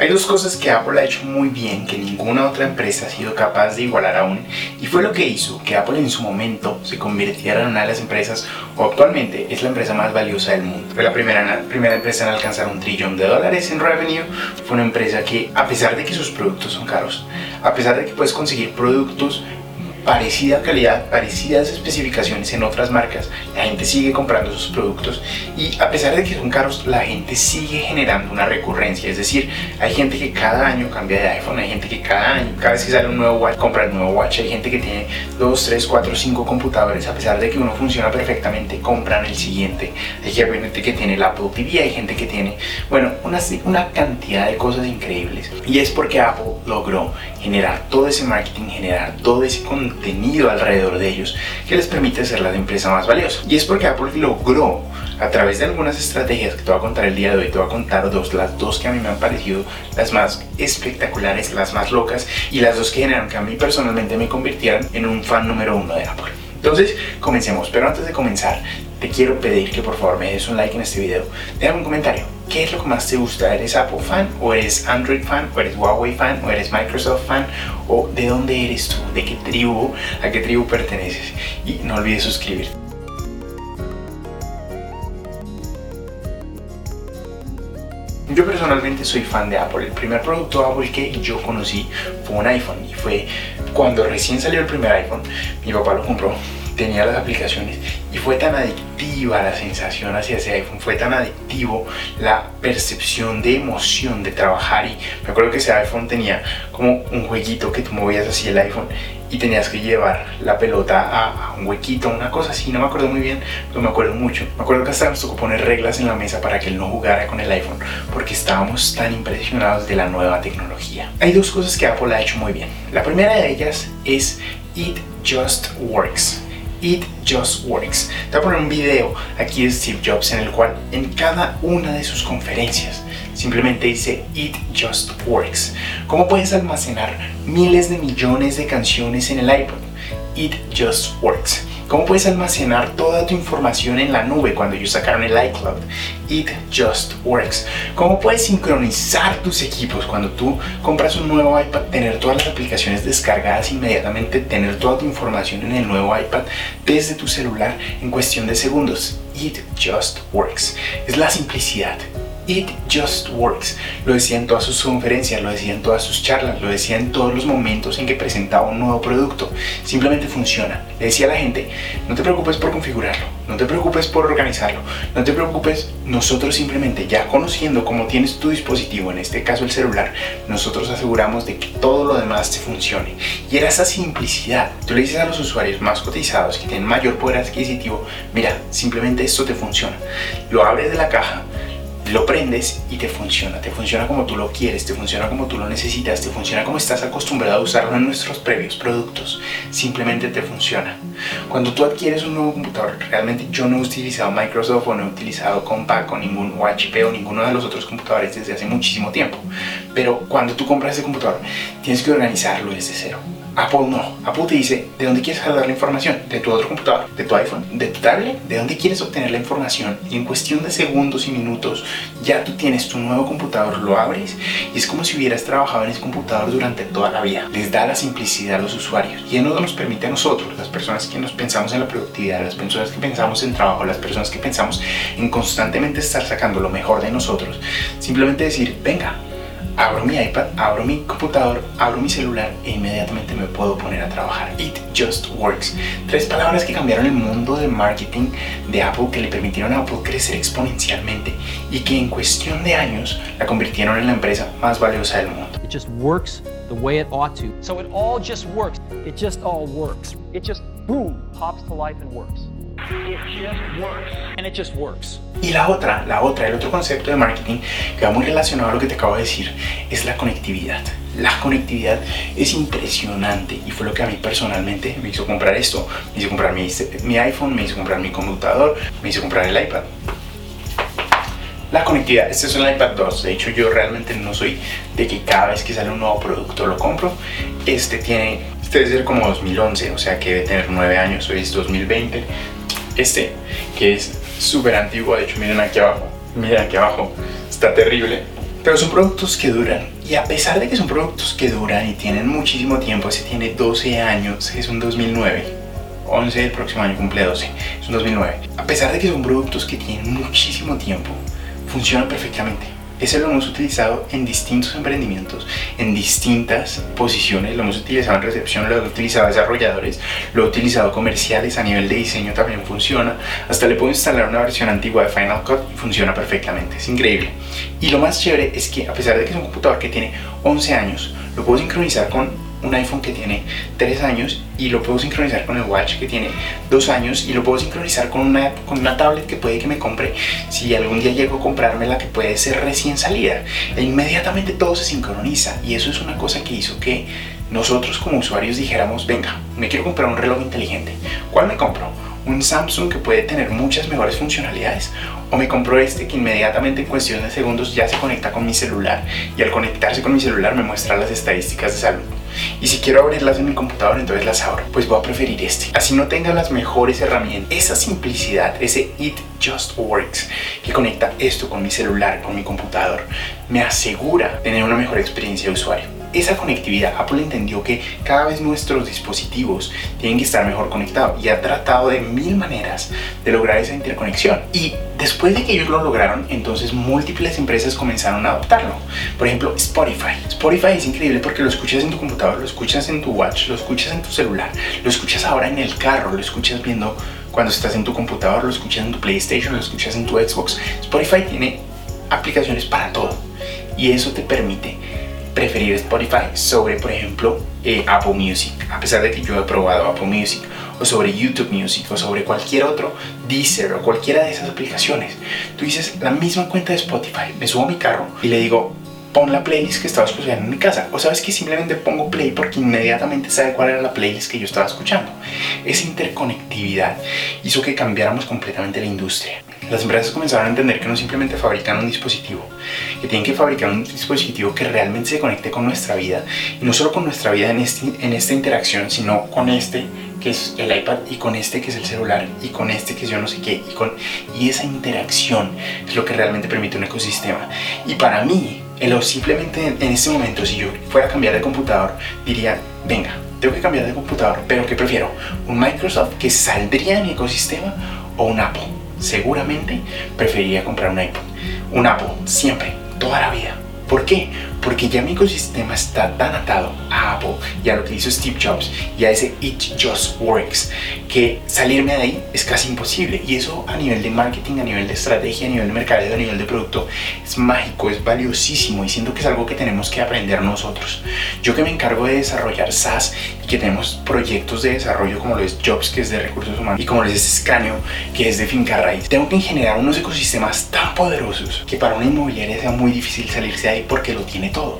Hay dos cosas que Apple ha hecho muy bien que ninguna otra empresa ha sido capaz de igualar aún y fue lo que hizo que Apple en su momento se convirtiera en una de las empresas o actualmente es la empresa más valiosa del mundo. Fue la primera, primera empresa en alcanzar un trillón de dólares en revenue, fue una empresa que a pesar de que sus productos son caros, a pesar de que puedes conseguir productos parecida calidad, parecidas especificaciones en otras marcas, la gente sigue comprando sus productos y a pesar de que son caros, la gente sigue generando una recurrencia. Es decir, hay gente que cada año cambia de iPhone, hay gente que cada año, cada vez que sale un nuevo watch, compra el nuevo watch, hay gente que tiene 2, 3, 4, 5 computadores, a pesar de que uno funciona perfectamente, compran el siguiente. Hay gente que tiene el Apple TV, hay gente que tiene, bueno, una, una cantidad de cosas increíbles. Y es porque Apple logró generar todo ese marketing, generar todo ese contenido alrededor de ellos que les permite ser la empresa más valiosa. Y es porque Apple logró a través de algunas estrategias que te voy a contar el día de hoy, te voy a contar dos, las dos que a mí me han parecido las más espectaculares, las más locas y las dos que generaron que a mí personalmente me convirtieran en un fan número uno de Apple. Entonces, comencemos. Pero antes de comenzar, te quiero pedir que por favor me des un like en este video. Déjame un comentario. ¿Qué es lo que más te gusta? ¿Eres Apple fan? ¿O eres Android fan? ¿O eres Huawei fan? ¿O eres Microsoft fan? ¿O de dónde eres tú? ¿De qué tribu? ¿A qué tribu perteneces? Y no olvides suscribirte. Yo personalmente soy fan de Apple. El primer producto Apple que yo conocí fue un iPhone y fue cuando recién salió el primer iPhone. Mi papá lo compró tenía las aplicaciones y fue tan adictiva la sensación hacia ese iPhone, fue tan adictivo la percepción de emoción de trabajar y me acuerdo que ese iPhone tenía como un jueguito que tú movías así el iPhone y tenías que llevar la pelota a, un huequito, una cosa así, no me acuerdo muy bien, pero me acuerdo mucho. Me acuerdo que hasta nos tocó poner reglas en la mesa para que él no jugara con el iPhone, porque estábamos tan impresionados de la nueva tecnología. Hay dos cosas que Apple ha hecho muy bien. La primera de ellas es It Just Works. It Just Works. Te voy a poner un video aquí de Steve Jobs en el cual en cada una de sus conferencias simplemente dice It Just Works. ¿Cómo puedes almacenar miles de millones de canciones en el iPod? It Just Works. ¿Cómo puedes almacenar toda tu información en la nube cuando ellos sacaron el iCloud? It just works. ¿Cómo puedes sincronizar tus equipos cuando tú compras un nuevo iPad, tener todas las aplicaciones descargadas inmediatamente, tener toda tu información en el nuevo iPad desde tu celular en cuestión de segundos? It just works. Es la simplicidad It just works. Lo decía en todas sus conferencias, lo decía en todas sus charlas, lo decía en todos los momentos en que presentaba un nuevo producto. Simplemente funciona. Le decía a la gente, no te preocupes por configurarlo, no te preocupes por organizarlo, no te preocupes, nosotros simplemente ya conociendo cómo tienes tu dispositivo, en este caso el celular, nosotros aseguramos de que todo lo demás te funcione. Y era esa simplicidad. Tú le dices a los usuarios más cotizados que tienen mayor poder adquisitivo, mira, simplemente esto te funciona. Lo abres de la caja, lo prendes y te funciona, te funciona como tú lo quieres, te funciona como tú lo necesitas, te funciona como estás acostumbrado a usarlo en nuestros previos productos, simplemente te funciona. Cuando tú adquieres un nuevo computador, realmente yo no he utilizado Microsoft o no he utilizado Compaq o ningún o HP o ninguno de los otros computadores desde hace muchísimo tiempo, pero cuando tú compras ese computador tienes que organizarlo desde cero Apple no. Apple te dice de dónde quieres jalar la información, de tu otro computador, de tu iPhone, de tu tablet, de dónde quieres obtener la información y en cuestión de segundos y minutos ya tú tienes tu nuevo computador, lo abres y es como si hubieras trabajado en ese computador durante toda la vida. Les da la simplicidad a los usuarios. Y eso nos permite a nosotros, las personas que nos pensamos en la productividad, las personas que pensamos en trabajo, las personas que pensamos en constantemente estar sacando lo mejor de nosotros, simplemente decir, venga, abro mi iPad, abro mi computador, abro mi celular e inmediatamente me puedo poner a trabajar. It just works. Tres palabras que cambiaron el mundo del marketing de Apple, que le permitieron a Apple crecer exponencialmente y que en cuestión de años la convirtieron en la empresa más valiosa del mundo. It just works the way it ought to. So it all just works. It just all works. It just boom pops to life and works. Y la otra, la otra, el otro concepto de marketing que va muy relacionado a lo que te acabo de decir es la conectividad. La conectividad es impresionante y fue lo que a mí personalmente me hizo comprar esto. Me hizo comprar mi, mi iPhone, me hizo comprar mi computador, me hizo comprar el iPad. La conectividad, este es un iPad 2, de hecho yo realmente no soy de que cada vez que sale un nuevo producto lo compro. Este tiene, este debe ser como 2011, o sea que debe tener 9 años, hoy es 2020 este, que es súper antiguo, de hecho miren aquí abajo, miren aquí abajo, está terrible. Pero son productos que duran. Y a pesar de que son productos que duran y tienen muchísimo tiempo, ese tiene 12 años, es un 2009. 11 el próximo año cumple 12, es un 2009. A pesar de que son productos que tienen muchísimo tiempo, funcionan perfectamente. Ese lo hemos utilizado en distintos emprendimientos, en distintas posiciones. Lo hemos utilizado en recepción, lo he utilizado desarrolladores, lo he utilizado comerciales, a nivel de diseño también funciona. Hasta le puedo instalar una versión antigua de Final Cut y funciona perfectamente. Es increíble. Y lo más chévere es que a pesar de que es un computador que tiene 11 años, lo puedo sincronizar con un iPhone que tiene 3 años y lo puedo sincronizar con el Watch que tiene 2 años y lo puedo sincronizar con una, con una tablet que puede que me compre si algún día llego a comprarme la que puede ser recién salida. E inmediatamente todo se sincroniza y eso es una cosa que hizo que nosotros como usuarios dijéramos, venga, me quiero comprar un reloj inteligente. ¿Cuál me compro? un Samsung que puede tener muchas mejores funcionalidades o me compro este que inmediatamente en cuestión de segundos ya se conecta con mi celular y al conectarse con mi celular me muestra las estadísticas de salud. Y si quiero abrirlas en mi computador, entonces las abro. Pues voy a preferir este. Así no tenga las mejores herramientas. Esa simplicidad, ese It Just Works, que conecta esto con mi celular, con mi computador, me asegura tener una mejor experiencia de usuario esa conectividad, Apple entendió que cada vez nuestros dispositivos tienen que estar mejor conectados y ha tratado de mil maneras de lograr esa interconexión. Y después de que ellos lo lograron, entonces múltiples empresas comenzaron a adoptarlo. Por ejemplo, Spotify. Spotify es increíble porque lo escuchas en tu computador, lo escuchas en tu watch, lo escuchas en tu celular, lo escuchas ahora en el carro, lo escuchas viendo cuando estás en tu computador, lo escuchas en tu PlayStation, lo escuchas en tu Xbox. Spotify tiene aplicaciones para todo y eso te permite preferir Spotify sobre, por ejemplo, eh, Apple Music, a pesar de que yo he probado Apple Music, o sobre YouTube Music, o sobre cualquier otro Deezer, o cualquiera de esas aplicaciones. Tú dices la misma cuenta de Spotify, me subo a mi carro y le digo, pon la playlist que estaba escuchando en mi casa. O sabes que simplemente pongo play porque inmediatamente sabe cuál era la playlist que yo estaba escuchando. Esa interconectividad hizo que cambiáramos completamente la industria las empresas comenzaron a entender que no simplemente fabrican un dispositivo, que tienen que fabricar un dispositivo que realmente se conecte con nuestra vida, y no solo con nuestra vida en, este, en esta interacción, sino con este que es el iPad y con este que es el celular y con este que es yo no sé qué y con y esa interacción es lo que realmente permite un ecosistema y para mí el, simplemente en, este momento si yo fuera a cambiar de computador diría venga tengo que cambiar de computador pero ¿qué prefiero? un Microsoft que saldría en mi ecosistema o un Apple seguramente preferiría comprar un iPod. Un Apple, siempre, toda la vida. ¿Por qué? Porque ya mi ecosistema está tan atado a Apple y a lo que hizo Steve Jobs y ese It Just Works que salirme de ahí es casi imposible. Y eso a nivel de marketing, a nivel de estrategia, a nivel de mercadeo, a nivel de producto es mágico, es valiosísimo y siento que es algo que tenemos que aprender nosotros. Yo que me encargo de desarrollar SaaS que tenemos proyectos de desarrollo como lo es Jobs, que es de recursos humanos, y como lo es Scranio, que es de finca raíz, tengo que generar unos ecosistemas tan poderosos que para una inmobiliaria sea muy difícil salirse de ahí porque lo tiene todo.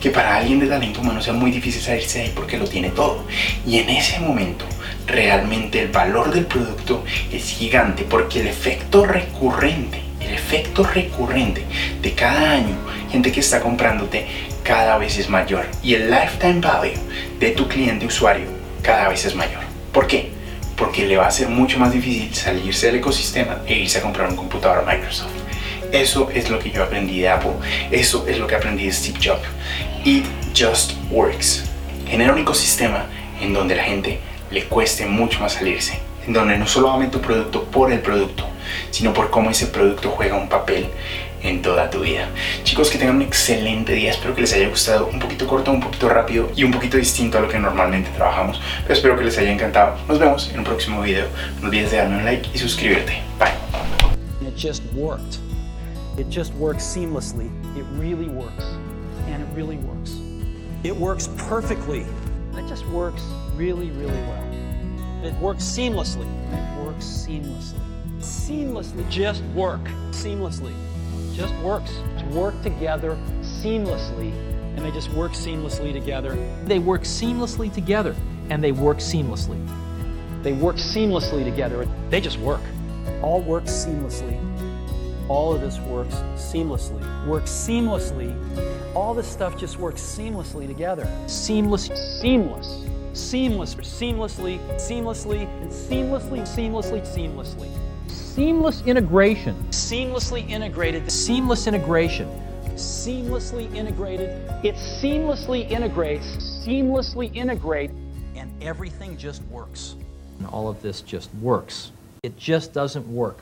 Que para alguien de talento humano sea muy difícil salirse de ahí porque lo tiene todo. Y en ese momento, realmente el valor del producto es gigante porque el efecto recurrente, el efecto recurrente de cada año, gente que está comprándote cada vez es mayor. Y el lifetime value de tu cliente usuario cada vez es mayor. ¿Por qué? Porque le va a ser mucho más difícil salirse del ecosistema e irse a comprar un computador Microsoft. Eso es lo que yo aprendí de Apple. Eso es lo que aprendí de Steve Jobs. It just works. Genera un ecosistema en donde la gente le cueste mucho más salirse. En donde no solo ame tu producto por el producto, sino por cómo ese producto juega un papel en toda tu vida. Chicos, que tengan un excelente día. Espero que les haya gustado. Un poquito corto, un poquito rápido y un poquito distinto a lo que normalmente trabajamos. Pero espero que les haya encantado. Nos vemos en un próximo video. No olvides de darme un like y suscribirte. Bye. It just works seamlessly. It really works. And it really works. It works perfectly. It just works really, really well. It works seamlessly. It works seamlessly. Seamlessly. Just work. Seamlessly. Just works. To work together seamlessly. And they just work seamlessly together. They work seamlessly together. And they work seamlessly. They work seamlessly together. They just work. All works seamlessly all of this works seamlessly. Works seamlessly. All this stuff just works seamlessly together. Seamless, seamless, seamless, seamlessly, seamlessly, and seamlessly, seamlessly, seamlessly. Seamless integration. Seamlessly integrated. Seamless integration seamlessly integrated. It seamlessly integrates, seamlessly integrate, and everything just works. And all of this just works. It just doesn't work